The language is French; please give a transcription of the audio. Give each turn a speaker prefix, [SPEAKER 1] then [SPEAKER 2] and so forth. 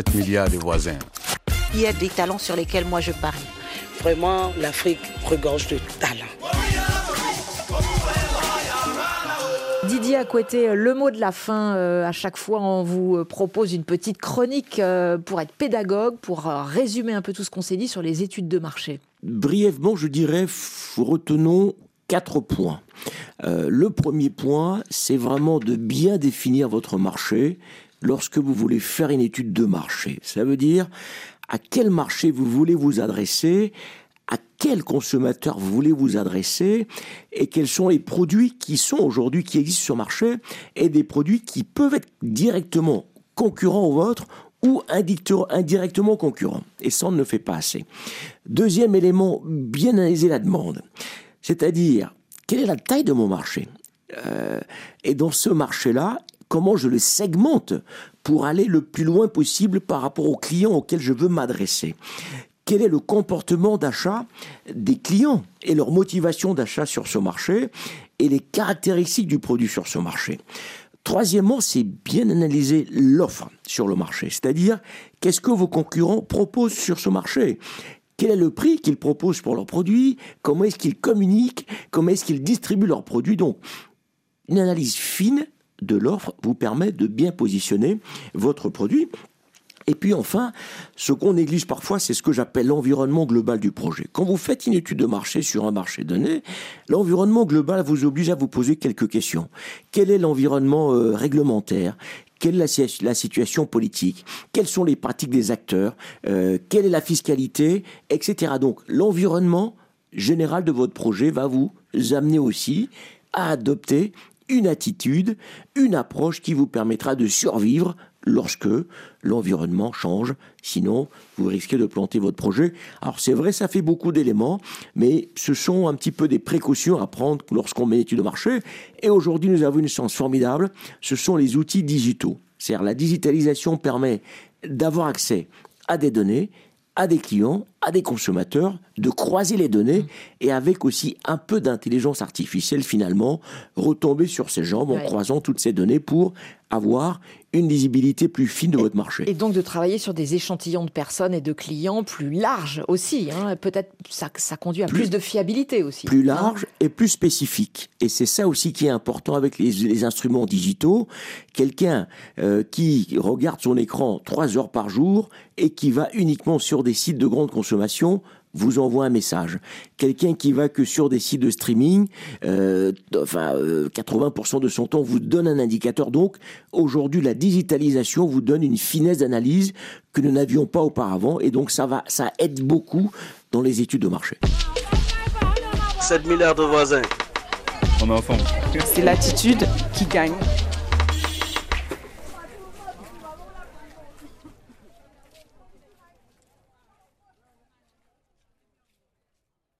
[SPEAKER 1] 7 milliards de voisins.
[SPEAKER 2] Il y a des talents sur lesquels moi je parie.
[SPEAKER 3] Vraiment, l'Afrique regorge de talents.
[SPEAKER 4] Didier Acoueté, le mot de la fin, euh, à chaque fois on vous euh, propose une petite chronique euh, pour être pédagogue, pour résumer un peu tout ce qu'on s'est dit sur les études de marché.
[SPEAKER 5] Brièvement, je dirais, retenons quatre points. le premier point, c'est vraiment de bien définir votre marché lorsque vous voulez faire une étude de marché. Ça veut dire à quel marché vous voulez vous adresser, à quel consommateur vous voulez vous adresser et quels sont les produits qui sont aujourd'hui, qui existent sur le marché et des produits qui peuvent être directement concurrents aux vôtres ou indirectement concurrents. Et ça, on ne fait pas assez. Deuxième élément, bien analyser la demande. C'est-à-dire, quelle est la taille de mon marché? Euh, Et dans ce marché-là, comment je le segmente pour aller le plus loin possible par rapport aux clients auxquels je veux m'adresser quel est le comportement d'achat des clients et leur motivation d'achat sur ce marché et les caractéristiques du produit sur ce marché? Troisièmement, c'est bien analyser l'offre sur le marché, c'est-à-dire qu'est-ce que vos concurrents proposent sur ce marché? Quel est le prix qu'ils proposent pour leurs produits, comment est-ce qu'ils communiquent, comment est-ce qu'ils distribuent leurs produits? Donc, une analyse fine de l'offre vous permet de bien positionner votre produit et puis enfin, ce qu'on néglige parfois, c'est ce que j'appelle l'environnement global du projet. Quand vous faites une étude de marché sur un marché donné, l'environnement global vous oblige à vous poser quelques questions. Quel est l'environnement euh, réglementaire? Quelle est la, situation politique, quelles sont les pratiques des acteurs, euh, quelle est la fiscalité, etc. Donc l'environnement général de votre projet va vous amener aussi à adopter une attitude, une approche qui vous permettra de survivre lorsque l'environnement change. Sinon, vous risquez de planter votre projet. Alors c'est vrai, ça fait beaucoup d'éléments, mais ce sont un petit peu des précautions à prendre lorsqu'on met l'étude de marché. Et aujourd'hui, nous avons une chance formidable. Ce sont les outils digitaux. C'est-à-dire la digitalisation permet d'avoir accès à des données à des clients, à des consommateurs, de croiser les données et avec aussi un peu d'intelligence artificielle finalement, retomber sur ses jambes en croisant toutes ces données pour avoir une lisibilité plus fine de votre marché.
[SPEAKER 4] Et donc de travailler sur des échantillons de personnes et de clients plus larges aussi. Hein. Peut-être ça, ça conduit à plus, de fiabilité aussi.
[SPEAKER 5] Plus large et plus spécifique. Et c'est ça aussi qui est important avec les, instruments digitaux. Quelqu'un euh, qui regarde son écran trois heures par jour et qui va uniquement sur des sites de grande consommation vous envoie un message. Quelqu'un qui va que sur des sites de streaming, euh, enfin 80% euh, de son temps vous donne un indicateur. Donc aujourd'hui, la digitalisation vous donne une finesse d'analyse que nous n'avions pas auparavant, et donc ça va, ça aide beaucoup dans les études de marché.
[SPEAKER 3] 7 milliards de voisins.
[SPEAKER 6] On est ensemble.
[SPEAKER 7] C'est l'attitude qui gagne.